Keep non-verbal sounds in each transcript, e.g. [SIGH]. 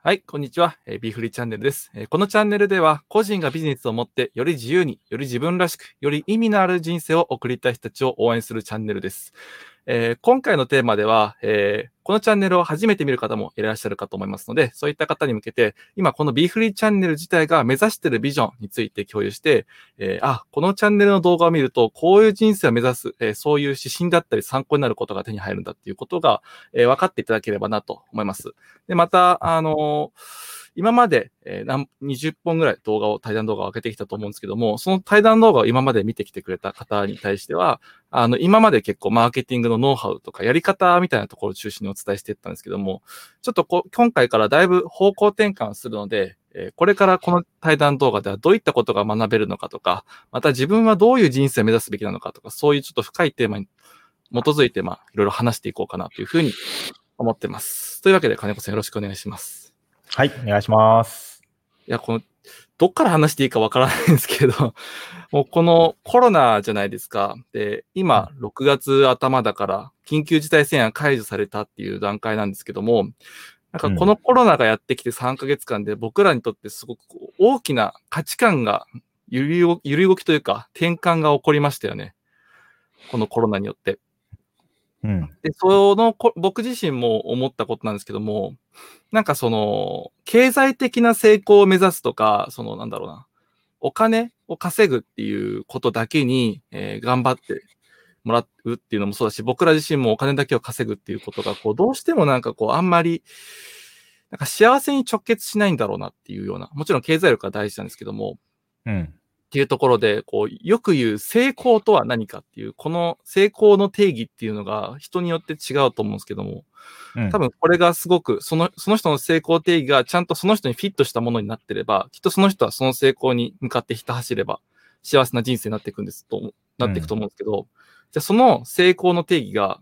はい、こんにちは。えービーフリーチャンネルです、えーこのチャンネルでは、個人がビジネスを持って、より自由に、より自分らしく、より意味のある人生を送りたい人たちを応援するチャンネルです。えー今回のテーマでは、えーこのチャンネルを初めて見る方もいらっしゃるかと思いますので、そういった方に向けて、今このビーフリーチャンネル自体が目指しているビジョンについて共有して、えーあ、このチャンネルの動画を見ると、こういう人生を目指す、えーそういう指針だったり参考になることが手に入るんだっていうことが、えー分かっていただければなと思います。で、また、あのー今まで、えー20本ぐらい動画を、対談動画を上げてきたと思うんですけども、その対談動画を今まで見てきてくれた方に対しては、あの、今まで結構マーケティングのノウハウとかやり方みたいなところを中心にお伝えしていったんですけども、ちょっとこ今回からだいぶ方向転換するので、えこれからこの対談動画ではどういったことが学べるのかとか、また自分はどういう人生を目指すべきなのかとか、そういうちょっと深いテーマに基づいて、まあ、いろいろ話していこうかなというふうに思ってます。というわけで、金子さんよろしくお願いします。はい、お願いします。いや、この、どっから話していいかわからないんですけど、[LAUGHS] もうこのコロナじゃないですか。で、今、6月頭だから、緊急事態宣言解除されたっていう段階なんですけども、なんかこのコロナがやってきて3ヶ月間で僕らにとってすごく大きな価値観が揺り動きというか転換が起こりましたよね。このコロナによって。うん。で、そのこ、僕自身も思ったことなんですけども、なんかその、経済的な成功を目指すとか、その、なんだろうな、お金を稼ぐっていうことだけに、えー頑張ってもらうっていうのもそうだし、僕ら自身もお金だけを稼ぐっていうことが、こう、どうしてもなんかこう、あんまり、なんか幸せに直結しないんだろうなっていうような、もちろん経済力は大事なんですけども、うん。っていうところで、こう、よく言う成功とは何かっていう、この成功の定義っていうのが人によって違うと思うんですけども、うん。多分これがすごく、その、その人の成功定義がちゃんとその人にフィットしたものになってれば、きっとその人はその成功に向かってひた走れば、幸せな人生になっていくんですと、なっていくと思うんですけど、じゃあその成功の定義が、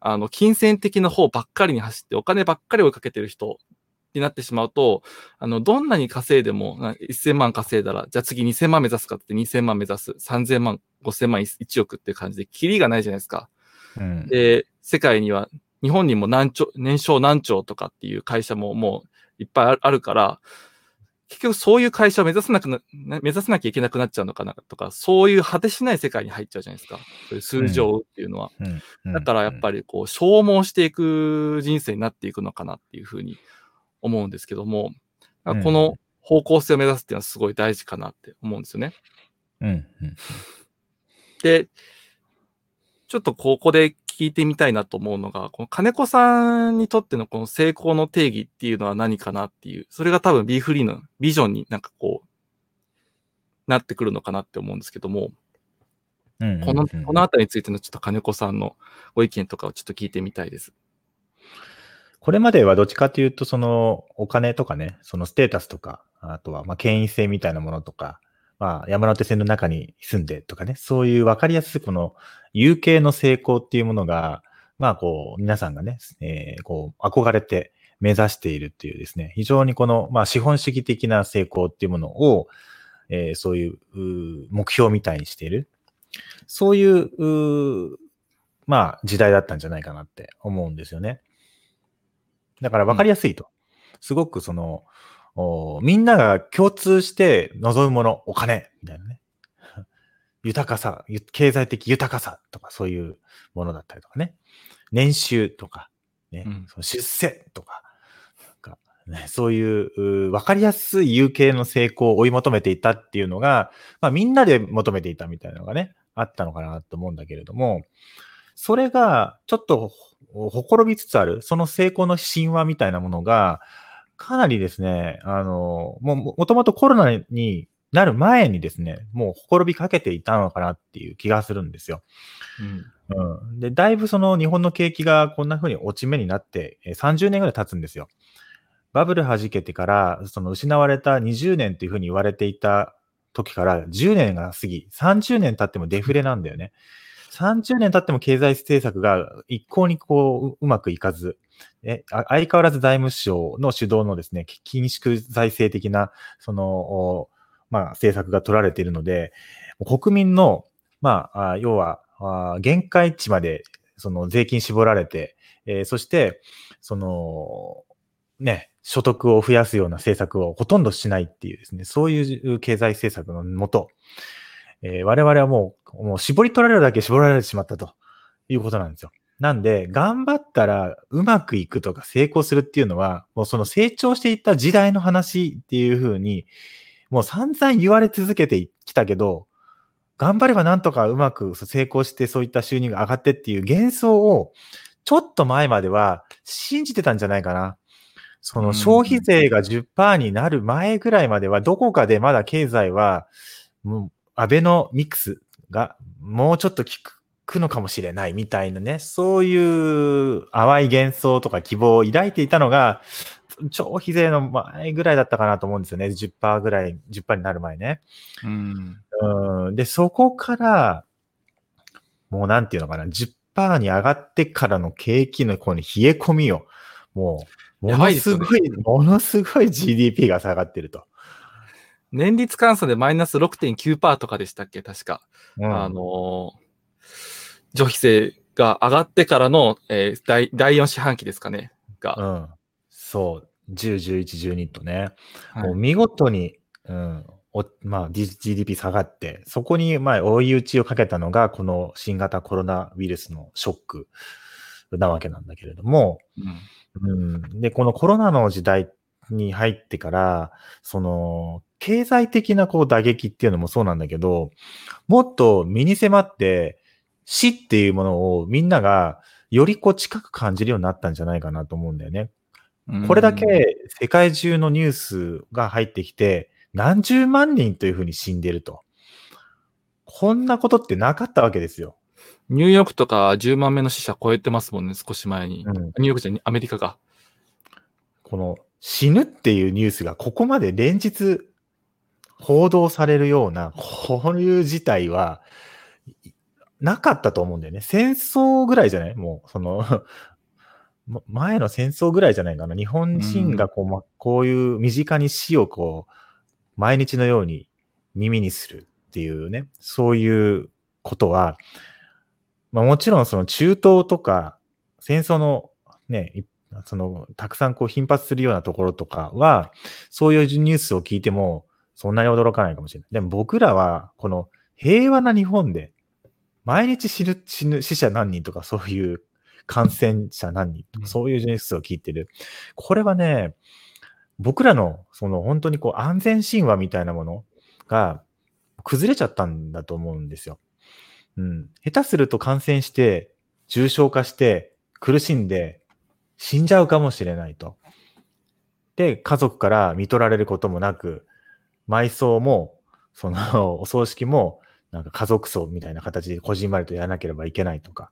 あの、金銭的な方ばっかりに走って、お金ばっかり追いかけてる人になってしまうと、あの、どんなに稼いでも、な1000万稼いだら、じゃあ次2000万目指すかって2000万目指す、3000万、5000万、1億っていう感じで、キリがないじゃないですか。うん。で、世界には、日本にも何兆、年商何兆とかっていう会社ももういっぱいあるから、結局そういう会社を目指さなくな、な目指さなきゃいけなくなっちゃうのかなとか、そういう果てしない世界に入っちゃうじゃないですか。そういう数字を追うっていうのは。うん。だからやっぱりこう消耗していく人生になっていくのかなっていうふうに思うんですけども、うんこの方向性を目指すっていうのはすごい大事かなって思うんですよね。うん。うん。で、ちょっとここで聞いてみたいなと思うのが、この金子さんにとってのこの成功の定義っていうのは何かなっていう、それが多分ビーフリーのビジョンになんかこう、なってくるのかなって思うんですけども、うん。この、うんこのあたりについてのちょっと金子さんのご意見とかをちょっと聞いてみたいです。これまではどっちかというと、そのお金とかね、そのステータスとか、あとはまあ権威性みたいなものとか、まあ山手線の中に住んでとかね、そういうわかりやすいこの有形の成功っていうものが、まあこう皆さんがね、えーこう憧れて目指しているっていうですね、非常にこのまあ資本主義的な成功っていうものを、えーそういうう目標みたいにしている。そういううまあ時代だったんじゃないかなって思うんですよね。だから分かりやすいと。すごくその、おみんなが共通して望むもの、お金、みたいなね。[LAUGHS] 豊かさ、ゆ経済的豊かさとかそういうものだったりとかね。年収とか、ねうんその出世とか、ね、そういうう分かりやすい有形の成功を追い求めていたっていうのが、まあみんなで求めていたみたいなのがね、あったのかなと思うんだけれども、それがちょっとほほころびつつある、その成功の神話みたいなものが、かなりですね、あの、もう、ももともとコロナになる前にですね、もうほころびかけていたのかなっていう気がするんですよ。うん。うん。で、だいぶその日本の景気がこんな風に落ち目になって、えー30年ぐらい経つんですよ。バブル弾けてから、その失われた20年という風に言われていた時から10年が過ぎ、30年経ってもデフレなんだよね。30年経っても経済政策が一向にこううまくいかず、え相変わらず財務省の主導のですね、緊縮財政的な、その、まあ、政策が取られているので、国民の、まあ、要は、限界値まで、その税金絞られて、えーそして、その、ね、所得を増やすような政策をほとんどしないっていうですね、そういう経済政策のもと、えー我々はもう、もう絞り取られるだけ絞られてしまったということなんですよ。なんで、頑張ったらうまくいくとか成功するっていうのは、もうその成長していった時代の話っていうふうに、もう散々言われ続けてきたけど、頑張ればなんとかうまく成功してそういった収入が上がってっていう幻想を、ちょっと前までは信じてたんじゃないかな。その消費税が10%になる前ぐらいまでは、どこかでまだ経済は、もう、アベノミクスがもうちょっと効くくのかもしれないみたいなね、そういう淡い幻想とか希望を抱いていたのが、消費税の前ぐらいだったかなと思うんですよね。10%ぐらい、10%になる前ね。うん。うん。で、そこから、もうなんていうのかな、10%に上がってからの景気のこの冷え込みを、もう、ものすごい、ものすごい GDP が下がってると。年率換算でマイナス6.9%とかでしたっけ？確か。うんあのー除費税が上がってからの、えー第第4四半期ですかね。が。うん。そう。10、11、12とね。はいもう見事に、うん、おまあ、GDP 下がって、そこに、まあ、追い打ちをかけたのが、この新型コロナウイルスのショックなわけなんだけれども、うんうん、で、このコロナの時代に入ってから、その、経済的なこう打撃っていうのもそうなんだけど、もっと身に迫って、死っていうものをみんながよりこう近く感じるようになったんじゃないかなと思うんだよね。これだけ世界中のニュースが入ってきて、何十万人というふうに死んでると。こんなことってなかったわけですよ。ニューヨークとか10万目の死者超えてますもんね、少し前に。うんニューヨークじゃアメリカが。この死ぬっていうニュースがここまで連日報道されるような、こういう事態は、いなかったと思うんだよね。戦争ぐらいじゃない？もう、その、[LAUGHS] ま前の戦争ぐらいじゃないかな。日本人がこう、ま、こういう身近に死をこう、毎日のように耳にするっていうね、そういうことは、まあもちろんその中東とか、戦争のね、いその、たくさんこう頻発するようなところとかは、そういうニュースを聞いても、そんなに驚かないかもしれない。でも僕らは、この平和な日本で、毎日死ぬ、死ぬ、死者何人とか、そういう感染者何人とか、うんそういうニュースを聞いてる。これはね、僕らの、その本当にこう安全神話みたいなものが崩れちゃったんだと思うんですよ。うん。下手すると感染して、重症化して、苦しんで、死んじゃうかもしれないと。で、家族から見取られることもなく、埋葬も、その、[LAUGHS] お葬式も、なんか家族葬みたいな形でこじんまりとやらなければいけないとか、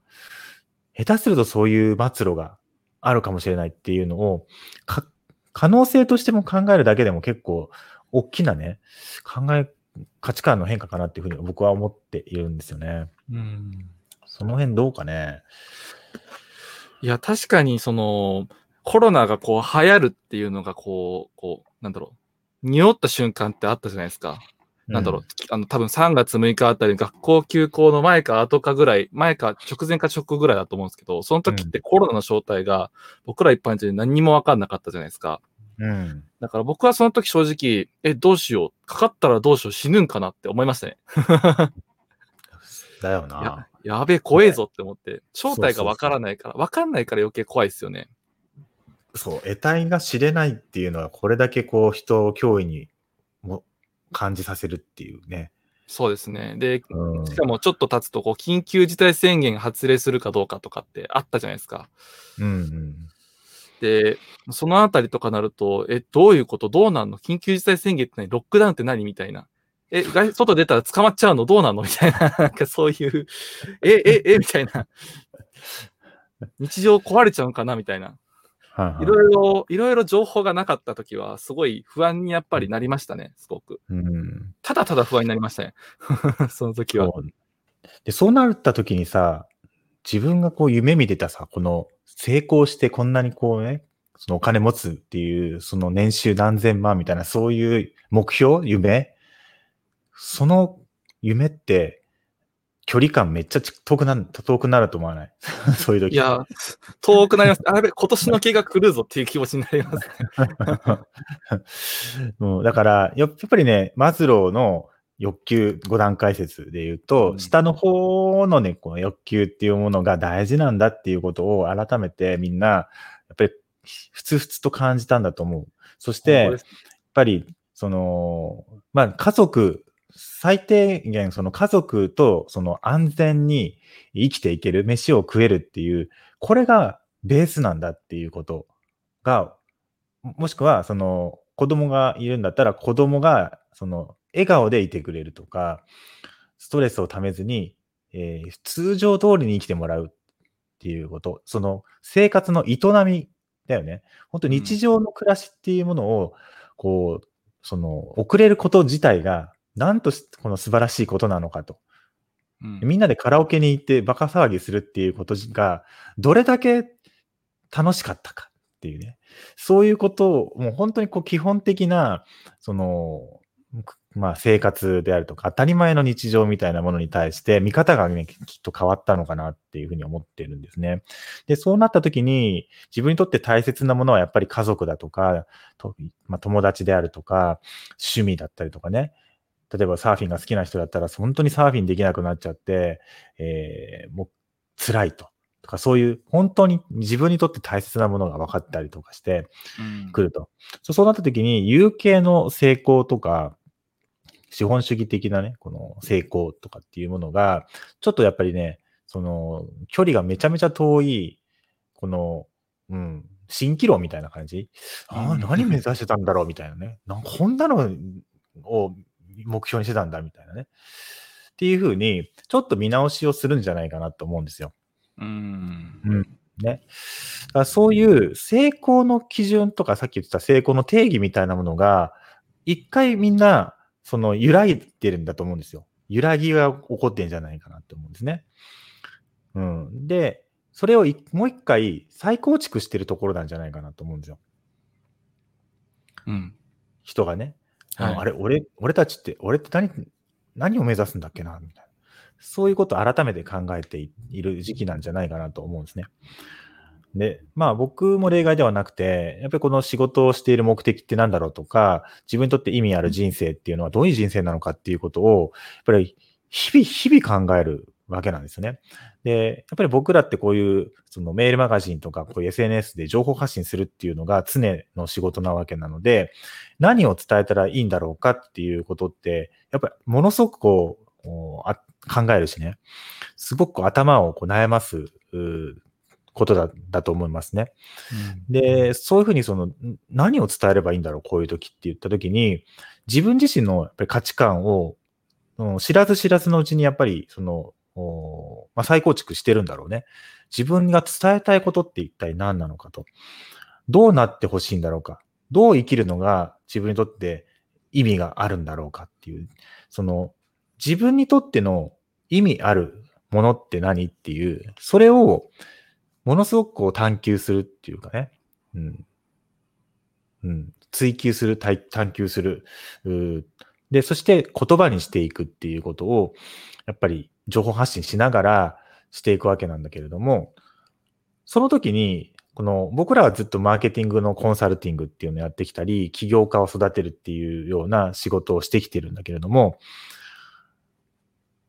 下手するとそういう末路があるかもしれないっていうのを、か可能性としても考えるだけでも結構大きなね、考え、価値観の変化かなっていうふうに僕は思っているんですよね。うんその辺どうかね。いや、確かに、その、コロナがこう流行るっていうのがこう、こう、なんだろう、匂った瞬間ってあったじゃないですか。なんだろう、あの、多分3月6日あたり、学校休校の前か後かぐらい、前か直前か直後ぐらいだと思うんですけど、その時ってコロナの正体が僕ら一般人に何にもわかんなかったじゃないですか。うん。うん。だから僕はその時正直、え、どうしよう、かかったらどうしよう、死ぬんかなって思いましたね。[LAUGHS] だよやな。、やべえ、怖えぞって思って、正体がわからないから、わかんないから余計怖いですよね。そう、得体が知れないっていうのは、これだけこう人を脅威にも感じさせるっていうね。そうですね。で、うん。しかもちょっと経つと、こう、緊急事態宣言発令するかどうかとかってあったじゃないですか。うんうん。で、そのあたりとかなると、え、どういうこと？どうなんの？緊急事態宣言って何？ロックダウンって何？みたいな。え、外外出たら捕まっちゃうの？どうなんの？みたいな。[LAUGHS] なんかそういう、え、え、え、みたいな。日常壊れちゃうんかな？みたいな。はいはいいろいろ、いろいろ情報がなかったときは、すごい不安にやっぱりなりましたね、すごく。うん。ただただ不安になりましたね。[LAUGHS] その時は。そうで、そうなった時にさ、自分がこう夢見てたさ、この成功してこんなにこうね、そのお金持つっていう、その年収何千万みたいな、そういう目標夢？その夢って、距離感めっちゃ遠くなる、遠くなると思わない？[LAUGHS] そういう時。いや、遠くなります。あやべ、今年の毛が来るぞっていう気持ちになります。[LAUGHS] もうだから、やっぱりね、マズローの欲求5段階説で言うと、うん下の方のね、この欲求っていうものが大事なんだっていうことを改めてみんな、やっぱりふつふつと感じたんだと思う。そして、やっぱり、その、まあ、家族、最低限、その家族と、その安全に生きていける、飯を食えるっていう、これがベースなんだっていうことが、もしくは、その、子供がいるんだったら、子供が、その、笑顔でいてくれるとか、ストレスをためずに、えー通常通りに生きてもらうっていうこと、その生活の営みだよね。本当日常の暮らしっていうものを、こう、その、遅れること自体が、なんとしこの素晴らしいことなのかと。うんみんなでカラオケに行ってバカ騒ぎするっていうことが、どれだけ楽しかったかっていうね。そういうことを、もう本当にこう基本的な、その、くまあ生活であるとか、当たり前の日常みたいなものに対して、見方がね、きっと変わったのかなっていうふうに思ってるんですね。で、そうなった時に、自分にとって大切なものはやっぱり家族だとか、とまあ、友達であるとか、趣味だったりとかね。例えばサーフィンが好きな人だったら、本当にサーフィンできなくなっちゃって、えーもう辛いと。とか、そういう本当に自分にとって大切なものが分かったりとかしてうんくると。そうそうなった時に、有形の成功とか、資本主義的なね、この成功とかっていうものが、ちょっとやっぱりね、その、距離がめちゃめちゃ遠い、この、うん、蜃気楼みたいな感じ？ああ、うん何目指してたんだろうみたいなね。なんかこんなのを目標にしてたんだみたいなね。っていうふうに、ちょっと見直しをするんじゃないかなと思うんですよ。うんうん。ね。だからそういう成功の基準とか、さっき言ってた成功の定義みたいなものが、一回みんな、その揺らいでるんだと思うんですよ。揺らぎが起こってんじゃないかなって思うんですね。うん。で、それをいもう一回再構築してるところなんじゃないかなと思うんですよ。うん人がね。はいああれ、俺、俺たちって、俺って何、何を目指すんだっけな、みたいな。そういうことを改めて考えていいる時期なんじゃないかなと思うんですね。で、まあ僕も例外ではなくて、やっぱりこの仕事をしている目的って何だろうとか、自分にとって意味ある人生っていうのはどういう人生なのかっていうことを、やっぱり日々、日々考えるわけなんですよね。で、やっぱり僕らってこういう、そのメールマガジンとか、こういう SNS で情報発信するっていうのが常の仕事なわけなので、何を伝えたらいいんだろうかっていうことって、やっぱりものすごくこう、こうあ考えるしね、すごく頭をこう悩ますうことだだと思いますね。で、そういうふうにその、ん何を伝えればいいんだろう、こういう時って言った時に、自分自身のやっぱり価値観を、うん知らず知らずのうちにやっぱり、その、おまあ、再構築してるんだろうね。自分が伝えたいことって一体何なのかと。どうなってほしいんだろうか。どう生きるのが自分にとって意味があるんだろうかっていう、その、自分にとっての意味あるものって何っていう、それをものすごくこう探求するっていうかね。うん。うん。追求する、探探求する。で、そして言葉にしていくっていうことを、やっぱり情報発信しながらしていくわけなんだけれども、その時に、この僕らはずっとマーケティングのコンサルティングっていうのをやってきたり、起業家を育てるっていうような仕事をしてきてるんだけれども、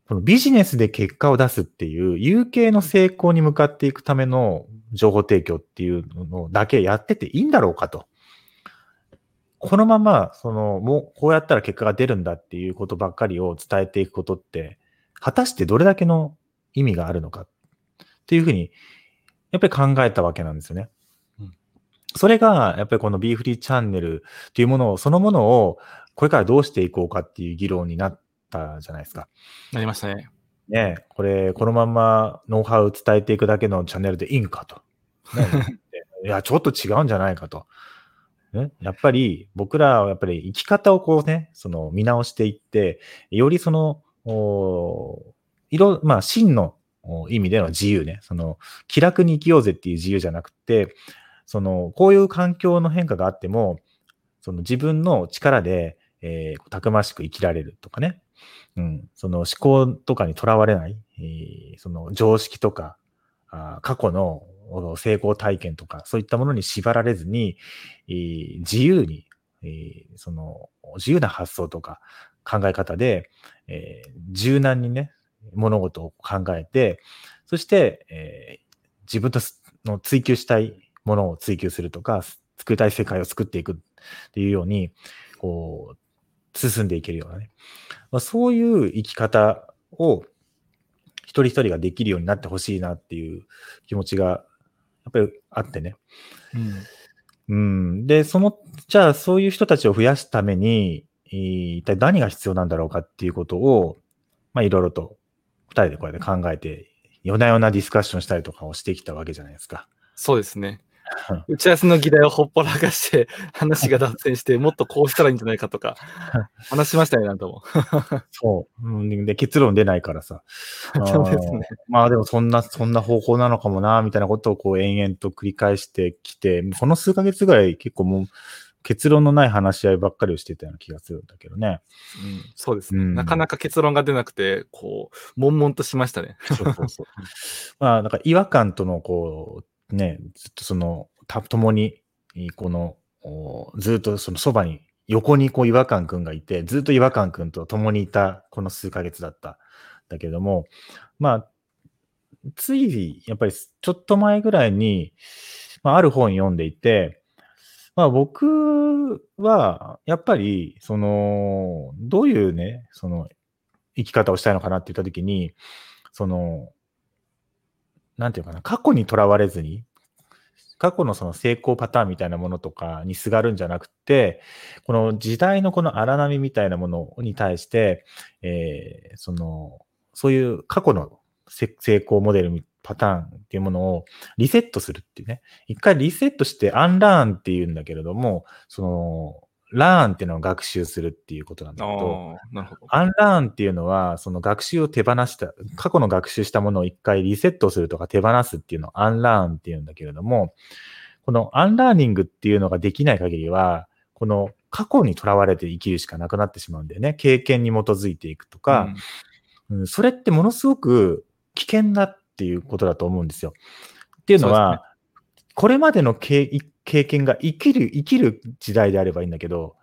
このビジネスで結果を出すっていう有形の成功に向かっていくための情報提供っていうのだけやってていいんだろうかと。このまま、その、もうこうやったら結果が出るんだっていうことばっかりを伝えていくことって、果たしてどれだけの意味があるのかっていうふうに、やっぱり考えたわけなんですよね。うんそれが、やっぱりこの B フリーチャンネルっていうものを、そのものを、これからどうしていこうかっていう議論になったじゃないですか。なりましたね。ねえこれ、このまんまノウハウ伝えていくだけのチャンネルでいいんかと。ね [LAUGHS] いや、ちょっと違うんじゃないかと。ね、やっぱり、僕らはやっぱり生き方をこうね、その見直していって、よりその、おいろ、まあ、真の意味での自由ね、その、気楽に生きようぜっていう自由じゃなくて、その、こういう環境の変化があっても、その自分の力で、えーたくましく生きられるとかね、うん、その思考とかにとらわれない、えーその常識とか、あ過去の成功体験とか、そういったものに縛られずに、自由に、その自由な発想とか考え方で、え柔軟にね、物事を考えて、そして、え自分の追求したいものを追求するとか、作りたい世界を作っていくっていうように、こう、進んでいけるようなね。まあ、そういう生き方を一人一人ができるようになってほしいなっていう気持ちが、っぱりあってね。うん。うん。で、その、じゃあそういう人たちを増やすために、えー一体何が必要なんだろうかっていうことを、まあいろいろと二人でこうやって考えて、夜な夜なディスカッションしたりとかをしてきたわけじゃないですか。そうですね。[LAUGHS] 打ち合わせの議題をほっぽらかして、話が脱線して、もっとこうしたらいいんじゃないかとか、[LAUGHS] 話しましたね、なんとも。[LAUGHS] そう。うんで、結論出ないからさ。そうですねまあでもそんな、そんな方法なのかもな、みたいなことをこう延々と繰り返してきて、この数ヶ月ぐらい結構もう結論のない話し合いばっかりをしてたような気がするんだけどね。うん、そうですね、うんなかなか結論が出なくて、こう、悶々としましたね。そうそうそう。まあ、なんか違和感とのこう、ね、ずっとその、た、共に、この、ずっとそのそばに、横にこう違和感くんがいて、ずっと違和感くんと共にいたこの数ヶ月だった。だけども、まあ、つい、やっぱりちょっと前ぐらいに、まあ、ある本読んでいて、まあ僕は、やっぱり、その、どういうね、その、生き方をしたいのかなって言ったときに、その、なんていうかな、過去にとらわれずに、過去のその成功パターンみたいなものとかにすがるんじゃなくて、この時代のこの荒波みたいなものに対して、えーその、そういう過去の成功モデルパターンっていうものをリセットするっていうね。一回リセットして unlearn っていうんだけれども、その、 learn っていうのを学習するっていうことなんだけど、なるほど。 unlearn っていうのは、その学習を手放した、過去の学習したものを一回リセットするとか手放すっていうのを unlearn っていうんだけれども、この unlearning っていうのができない限りは、この過去にとらわれて生きるしかなくなってしまうんだよね。経験に基づいていくとか、うんそれってものすごく危険だっていうことだと思うんですよ。っていうのは、これまでの経験が生きる、生きる時代であればいいんだけど、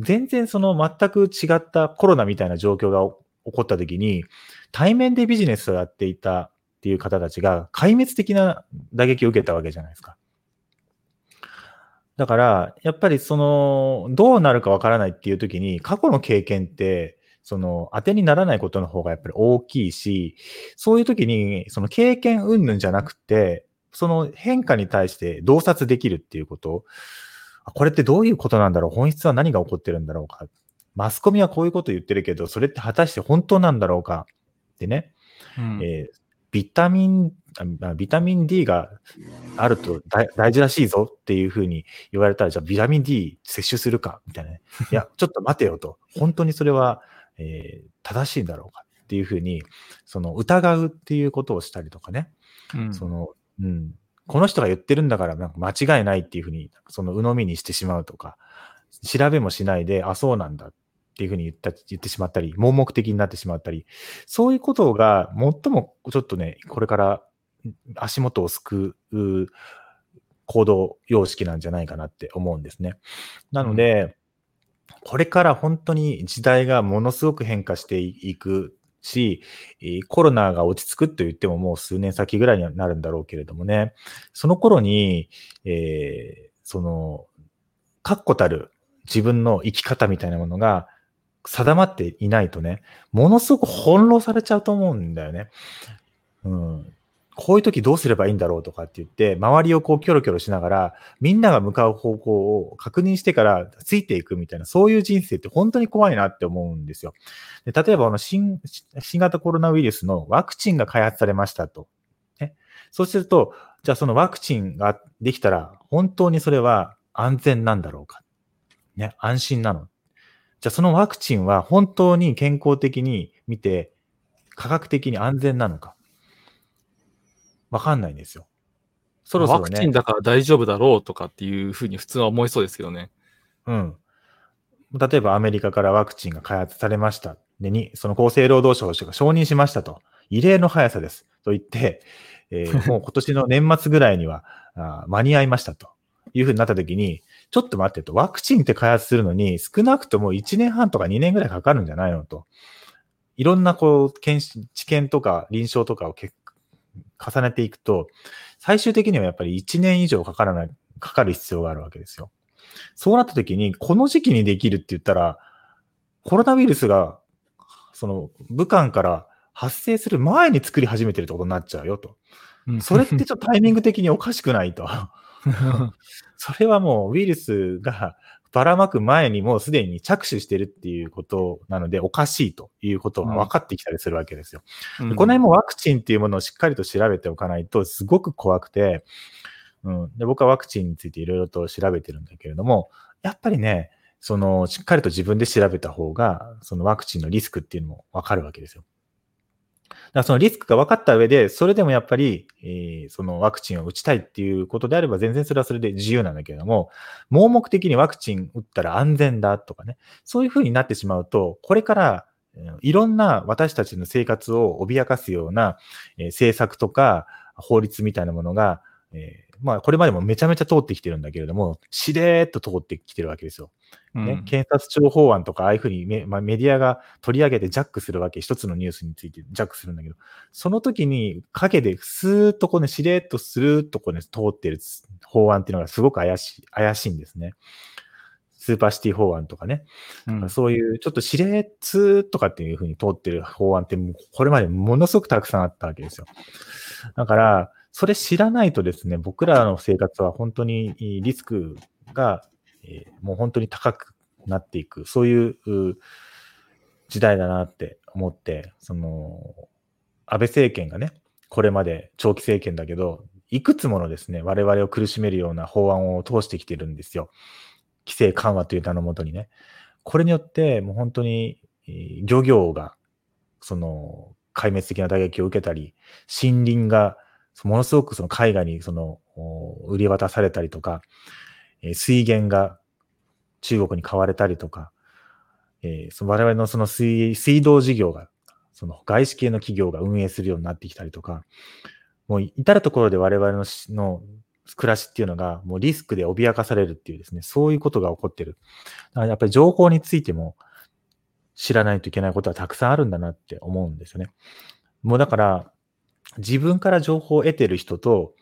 全然その全く違ったコロナみたいな状況が起こった時に、対面でビジネスをやっていたっていう方たちが壊滅的な打撃を受けたわけじゃないですか。だから、やっぱりその、どうなるかわからないっていう時に、過去の経験って、その、当てにならないことの方がやっぱり大きいし、そういう時に、その経験云々じゃなくて、その変化に対して洞察できるっていうこと、あこれってどういうことなんだろう？本質は何が起こってるんだろうか？マスコミはこういうこと言ってるけど、それって果たして本当なんだろうか？ってね、うん。えービタミン、あビタミン D があると大大事らしいぞっていうふうに言われたら、じゃあビタミン D 摂取するかみたいなね。[LAUGHS] いや、ちょっと待てよと。本当にそれは、えー正しいんだろうかっていうふうに、その疑うっていうことをしたりとかね。うん。その、うん。この人が言ってるんだからなんか間違いないっていうふうに、その鵜呑みにしてしまうとか、調べもしないで、あ、そうなんだっていうふうに言った、言ってしまったり、盲目的になってしまったり、そういうことが最もちょっとね、これから足元を救う行動様式なんじゃないかなって思うんですね。なので、これから本当に時代がものすごく変化していくし、コロナが落ち着くと言ってももう数年先ぐらいになるんだろうけれどもね、その頃に、えーその、確固たる自分の生き方みたいなものが定まっていないとね、ものすごく翻弄されちゃうと思うんだよね。うん。こういう時どうすればいいんだろうとかって言って、周りをこうキョロキョロしながら、みんなが向かう方向を確認してからついていくみたいな、そういう人生って本当に怖いなって思うんですよ。で例えばあの新、新型コロナウイルスのワクチンが開発されましたと。ね、そうすると、じゃあそのワクチンができたら、本当にそれは安全なんだろうか。ね、安心なの。じゃあそのワクチンは本当に健康的に見て、科学的に安全なのか。わかんないんですよ。そろそろねワクチン。だから大丈夫だろうとかっていうふうに普通は思いそうですけどね。うん。例えばアメリカからワクチンが開発されました。で、に、その厚生労働省が承認しましたと異例の速さです。と言って、えー [LAUGHS] もう今年の年末ぐらいにはあ間に合いましたというふうになった時に、ちょっと待ってと、ワクチンって開発するのに少なくとも1年半とか2年ぐらいかかるんじゃないのと。いろんなこう、知見とか臨床とかをけ重ねていくと、最終的にはやっぱり1年以上かからない、かかる必要があるわけですよ。そうなった時に、この時期にできるって言ったら、コロナウイルスが、その、武漢から発生する前に作り始めてるってことになっちゃうよと。うんそれってちょっとタイミング的におかしくないと。[LAUGHS] それはもうウイルスがばらまく前にもうすでに着手してるっていうことなのでおかしいということが分かってきたりするわけですよ。うんこの辺もワクチンっていうものをしっかりと調べておかないとすごく怖くて、うん、で僕はワクチンについていろいろと調べてるんだけれども、やっぱりね、そのしっかりと自分で調べた方が、そのワクチンのリスクっていうのもわかるわけですよ。だそのリスクが分かった上で、それでもやっぱり、えーそのワクチンを打ちたいっていうことであれば、全然それはそれで自由なんだけれども、盲目的にワクチン打ったら安全だとかね、そういうふうになってしまうと、これからいろんな私たちの生活を脅かすような、えー政策とか法律みたいなものが、えーまあ、これまでもめちゃめちゃ通ってきてるんだけれども、しれーっと通ってきてるわけですよ。ねうん検察庁法案とか、ああいうふうにメ,、まあ、メディアが取り上げてジャックするわけ、一つのニュースについてジャックするんだけど、その時に影でスーッとこうね、しれーっとスルーッとこうね、通ってる法案っていうのがすごく怪しい、怪しいんですね。スーパーシティ法案とかね。うんそういうちょっと指令通とかっていうふうに通ってる法案ってこれまでものすごくたくさんあったわけですよ。だから、それ知らないとですね、僕らの生活は本当にリスクが、えーもう本当に高くなっていく、そういう時代だなって思って、その、安倍政権がね、これまで長期政権だけど、いくつものですね、我々を苦しめるような法案を通してきてるんですよ。規制緩和という名のもとにね。これによって、もう本当に、漁業が、その、壊滅的な打撃を受けたり、森林が、ものすごくその海外にその、売り渡されたりとか、え水源が中国に買われたりとか、えーその我々のその水水道事業が、その外資系の企業が運営するようになってきたりとか、もう至るところで我々のの暮らしっていうのがもうリスクで脅かされるっていうですね、そういうことが起こってる。だからやっぱり情報についても知らないといけないことはたくさんあるんだなって思うんですよね。もうだから、自分から情報を得てる人と、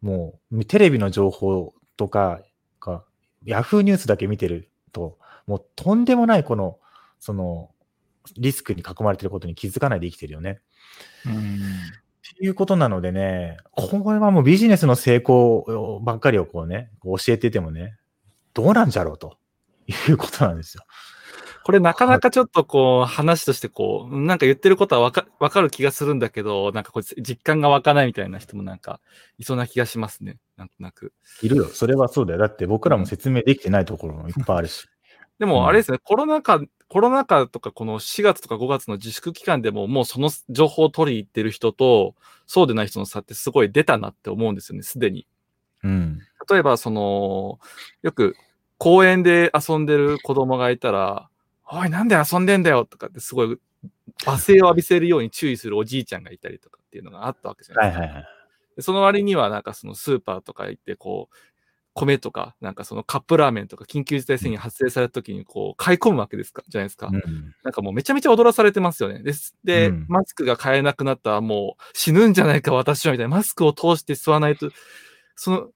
もうテレビの情報とか、かヤフーニュースだけ見てると、もうとんでもないこの、その、リスクに囲まれてることに気づかないで生きてるよね。うんっていうことなのでね、これはもうビジネスの成功ばっかりをこうね、教えててもね、どうなんじゃろうということなんですよ。これなかなかちょっとこう話としてこう、なんか言ってることはわかわかる気がするんだけど、なんかこう実感が湧かないみたいな人もなんかいそうな気がしますね。なんとなく。いるよ。それはそうだよ。だって僕らも説明できてないところもいっぱいあるし。[LAUGHS] うんでもあれですね、コロナ禍、コロナ禍とかこの4月とか5月の自粛期間でももうその情報を取りに行ってる人とそうでない人の差ってすごい出たなって思うんですよね、すでに。うん。例えばその、よく公園で遊んでる子供がいたら、おい、なんで遊んでんだよとかってすごい罵声を浴びせるように注意するおじいちゃんがいたりとかっていうのがあったわけじゃないですか。はいはいはい。でその割にはなんかそのスーパーとか行ってこう、米とか、なんかそのカップラーメンとか緊急事態宣言発生された時にこう、買い込むわけですか、じゃないですか。うん。なんかもうめちゃめちゃ踊らされてますよね。です。で、うんマスクが買えなくなったらもう死ぬんじゃないか私はみたいな。マスクを通して吸わないと、その、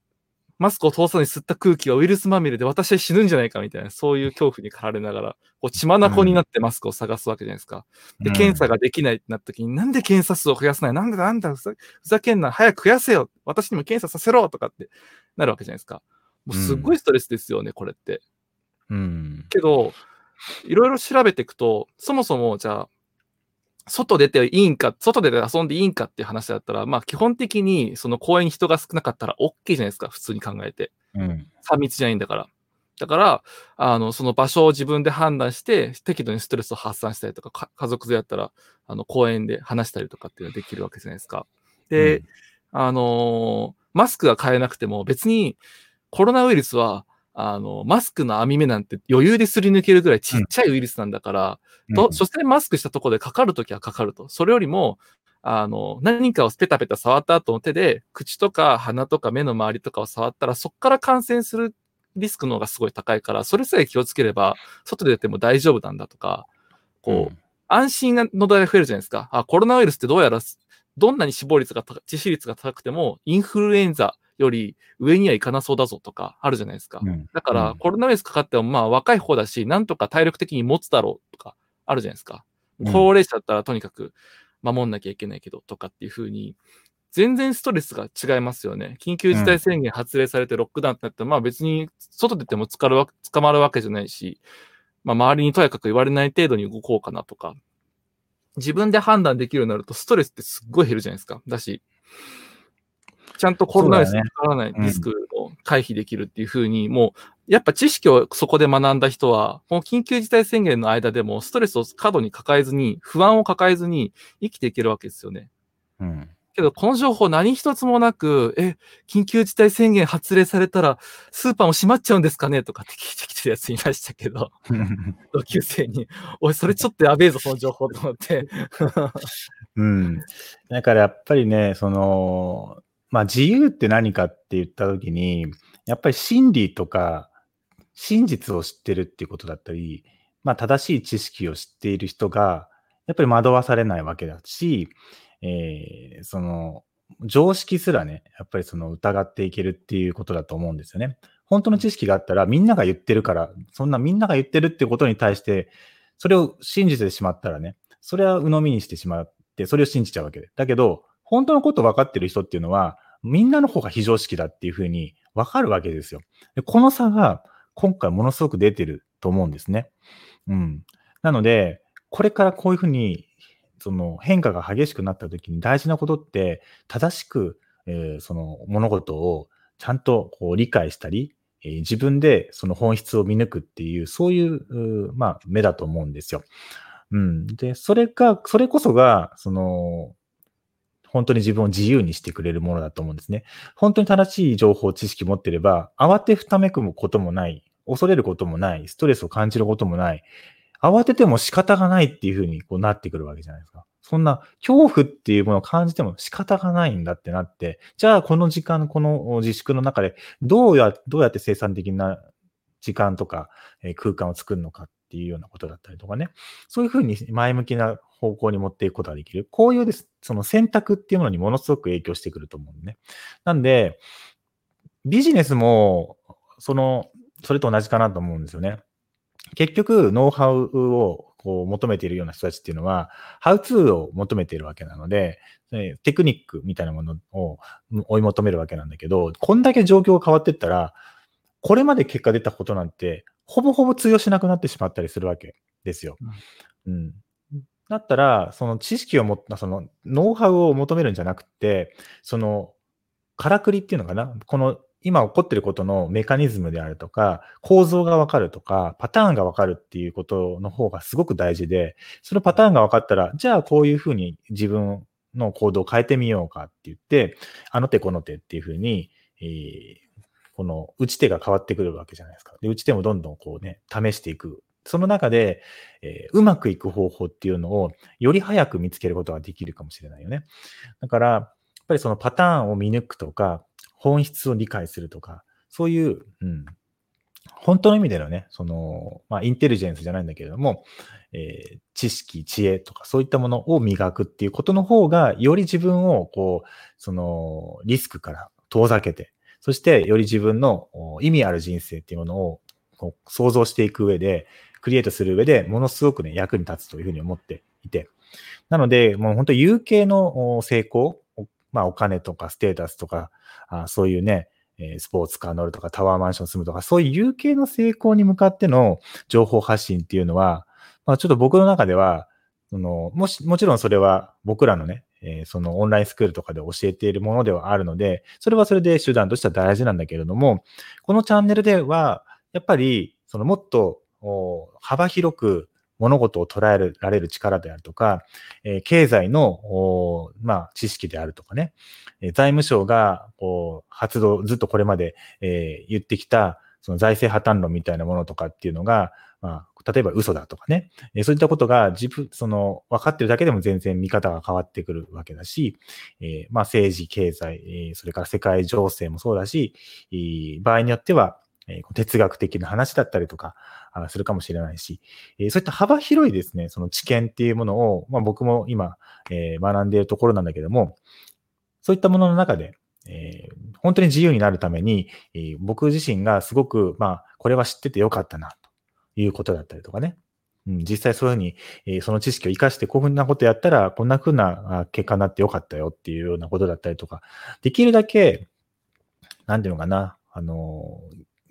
マスクを通さずに吸った空気はウイルスまみれで私は死ぬんじゃないかみたいな、そういう恐怖に駆られながら、こう血眼になってマスクを探すわけじゃないですか。で、検査ができないってなった時に、なんで検査数を増やさないなんだなんだふざ、ふざけんな、早く増やせよ私にも検査させろとかってなるわけじゃないですか。もうすっごいストレスですよね、これって。うん。けど、いろいろ調べていくと、そもそもじゃあ、外出ていいんか、外で遊んでいいんかっていう話だったら、まあ基本的にその公園に人が少なかったら OK じゃないですか、普通に考えて。うん。3密じゃないんだから。だから、あの、その場所を自分で判断して、適度にストレスを発散したりとか、か家族でやったら、あの、公園で話したりとかっていうのができるわけじゃないですか。で、あのーマスクが買えなくても別にコロナウイルスは、あの、マスクの網目なんて余裕ですり抜けるぐらいちっちゃいウイルスなんだから、と、所詮マスクしたところでかかるときはかかると。それよりも、あの、何かをペタペタ触った後の手で、口とか鼻とか目の周りとかを触ったら、そこから感染するリスクの方がすごい高いから、それさえ気をつければ、外でやっても大丈夫なんだとか、こう、安心の度合いが増えるじゃないですか。あ、コロナウイルスってどうやら、どんなに死亡率が高、致死率が高くても、インフルエンザより上にはいかなそうだぞとか、あるじゃないですか。うんだから、うんコロナウイルスかかっても、まあ、若い方だし、なんとか体力的に持つだろうとか、あるじゃないですか。うん高齢者だったらとにかく守んなきゃいけないけど、とかっていう風に、全然ストレスが違いますよね。緊急事態宣言発令されてロックダウンってなっても、まあ別に外出ても捕るわ捕まるわけじゃないし、まあ周りにとやかく言われない程度に動こうかなとか、自分で判断できるようになるとストレスってすっごい減るじゃないですか。だし、ちゃんとコロナウイルスにかからないリスクを回避できるっていう風に、もう、やっぱ知識をそこで学んだ人は、この緊急事態宣言の間でもストレスを過度に抱えずに、不安を抱えずに生きていけるわけですよね。うん。けど、この情報何一つもなく、え、緊急事態宣言発令されたら、スーパーも閉まっちゃうんですかねとかって聞いてきてるやついましたけど、同級生に、おい、それちょっとやべえぞ、その情報と思って。[LAUGHS] うん。だからやっぱりね、その、まあ自由って何かって言ったときに、やっぱり真理とか真実を知ってるっていうことだったり、まあ正しい知識を知っている人が、やっぱり惑わされないわけだし、えーその、常識すらね、やっぱりその疑っていけるっていうことだと思うんですよね。本当の知識があったら、みんなが言ってるから、そんなみんなが言ってるってことに対して、それを信じてしまったらね、それは鵜呑みにしてしまって、それを信じちゃうわけで。だけど、本当のこと分かってる人っていうのは、みんなの方が非常識だっていうふうに分かるわけですよ。でこの差が今回ものすごく出てると思うんですね。うん。なので、これからこういうふうに、その変化が激しくなった時に大事なことって、正しく、えーその物事をちゃんとこう理解したり、えー自分でその本質を見抜くっていう、そういう、うまあ、目だと思うんですよ。うん。で、それが、それこそが、その、本当に自分を自由にしてくれるものだと思うんですね。本当に正しい情報、知識持ってれば、慌てふためくこともない、恐れることもない、ストレスを感じることもない、慌てても仕方がないっていうふうにこうなってくるわけじゃないですか。そんな恐怖っていうものを感じても仕方がないんだってなって、じゃあこの時間、この自粛の中でどうや、どうやって生産的な時間とか、え空間を作るのかていうようなことだったりとかね。そういうふうに前向きな方向に持っていくことができる。こういうです、その選択っていうものにものすごく影響してくると思うんね。なんで、ビジネスも、その、それと同じかなと思うんですよね。結局、ノウハウをこう求めているような人たちっていうのは、ハウツーを求めているわけなので、テクニックみたいなものを追い求めるわけなんだけど、こんだけ状況が変わってったら、これまで結果出たことなんて、ほぼほぼ通用しなくなってしまったりするわけですよ。うん。だったら、その知識を持った、そのノウハウを求めるんじゃなくて、その、からくりっていうのかな？この今起こってることのメカニズムであるとか、構造がわかるとか、パターンがわかるっていうことの方がすごく大事で、そのパターンが分かったら、じゃあこういうふうに自分の行動を変えてみようかって言って、あの手この手っていうふうに、えーこの打ち手が変わってくるわけじゃないですか。で、打ち手もどんどんこうね、試していく。その中で、えーうまくいく方法っていうのをより早く見つけることができるかもしれないよね。だから、やっぱりそのパターンを見抜くとか、本質を理解するとか、そういう、うん、本当の意味でのね、その、まあ、インテリジェンスじゃないんだけれども、えー知識、知恵とかそういったものを磨くっていうことの方が、より自分を、こう、その、リスクから遠ざけて、そしてより自分の意味ある人生っていうものをこう想像していく上で、クリエイトする上でものすごくね、役に立つというふうに思っていて。なので、もう本当有形の成功、まあお金とかステータスとか、あそういうね、スポーツカー乗るとかタワーマンション住むとか、そういう有形の成功に向かっての情報発信っていうのは、まあちょっと僕の中では、そのもし、もちろんそれは僕らのね、えそのオンラインスクールとかで教えているものではあるので、それはそれで手段としては大事なんだけれども、このチャンネルでは、やっぱり、そのもっと幅広く物事を捉えられる力であるとか、え経済の、まあ、知識であるとかね、え財務省がこう発動、ずっとこれまで、え言ってきた、その財政破綻論みたいなものとかっていうのが、ま、例えば嘘だとかね、そういったことが自分、その、分かってるだけでも全然見方が変わってくるわけだし、え、まあ政治、経済、それから世界情勢もそうだし、場合によっては、え、哲学的な話だったりとか、するかもしれないし、え、そういった幅広いですね、その知見っていうものを、まあ僕も今、え、学んでいるところなんだけども、そういったものの中で、えー、本当に自由になるために、え、僕自身がすごく、まあ、これは知っててよかったな、いうことだったりとかね。うん、実際そういうふうに、えー、その知識を活かしてこういうふうなことやったら、こんなふうな結果になってよかったよっていうようなことだったりとか、できるだけ、なんていうのかな、あの、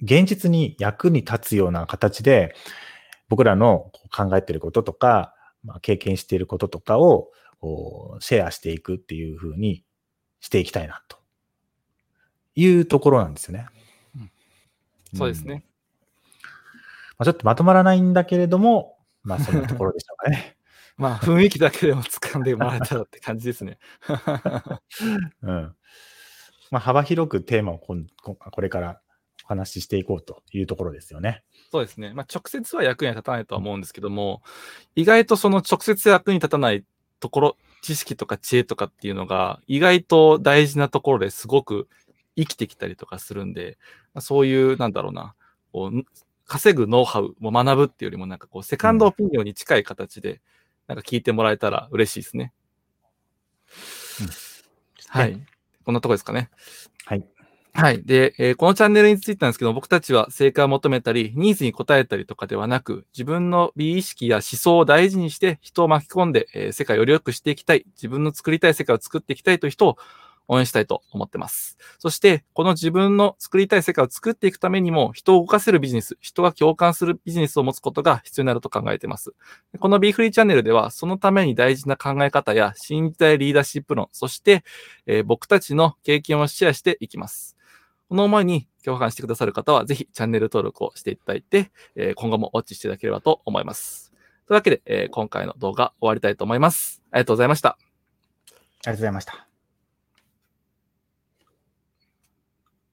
現実に役に立つような形で、僕らの考えていることとか、まあ、経験していることとかをシェアしていくっていうふうにしていきたいなというところなんですよね。うん、そうですね。まあ、ちょっとまとまらないんだけれども、まあそんなところでしょうかね。[LAUGHS] まあ雰囲気だけでも掴んでもらえたらって感じですね。[LAUGHS] うん。まあ幅広くテーマをここれからお話ししていこうというところですよね。そうですね。まあ直接は役に立たないとは思うんですけども、意外とその直接役に立たないところ、知識とか知恵とかっていうのが意外と大事なところですごく生きてきたりとかするんで、まあ、そういう、なんだろうな、こう稼ぐノウハウを学ぶっていうよりも、なんかこう、セカンドオピニオンに近い形で、なんか聞いてもらえたら嬉しいですね。うん、はい。こんなとこですかね。はい。はい。で、えー、このチャンネルについてなんですけど、僕たちは正解を求めたり、ニーズに応えたりとかではなく、自分の美意識や思想を大事にして、人を巻き込んで、えー、世界をより良くしていきたい、自分の作りたい世界を作っていきたいという人を応援したいと思ってます。そして、この自分の作りたい世界を作っていくためにも、人を動かせるビジネス、人が共感するビジネスを持つことが必要になると考えています。この B フリーチャンネルでは、そのために大事な考え方や新時代リーダーシップ論、そして、えー、僕たちの経験をシェアしていきます。この思いに共感してくださる方は、ぜひチャンネル登録をしていただいて、えー、今後もウォッチしていただければと思います。というわけで、えー、今回の動画終わりたいと思います。ありがとうございました。ありがとうございました。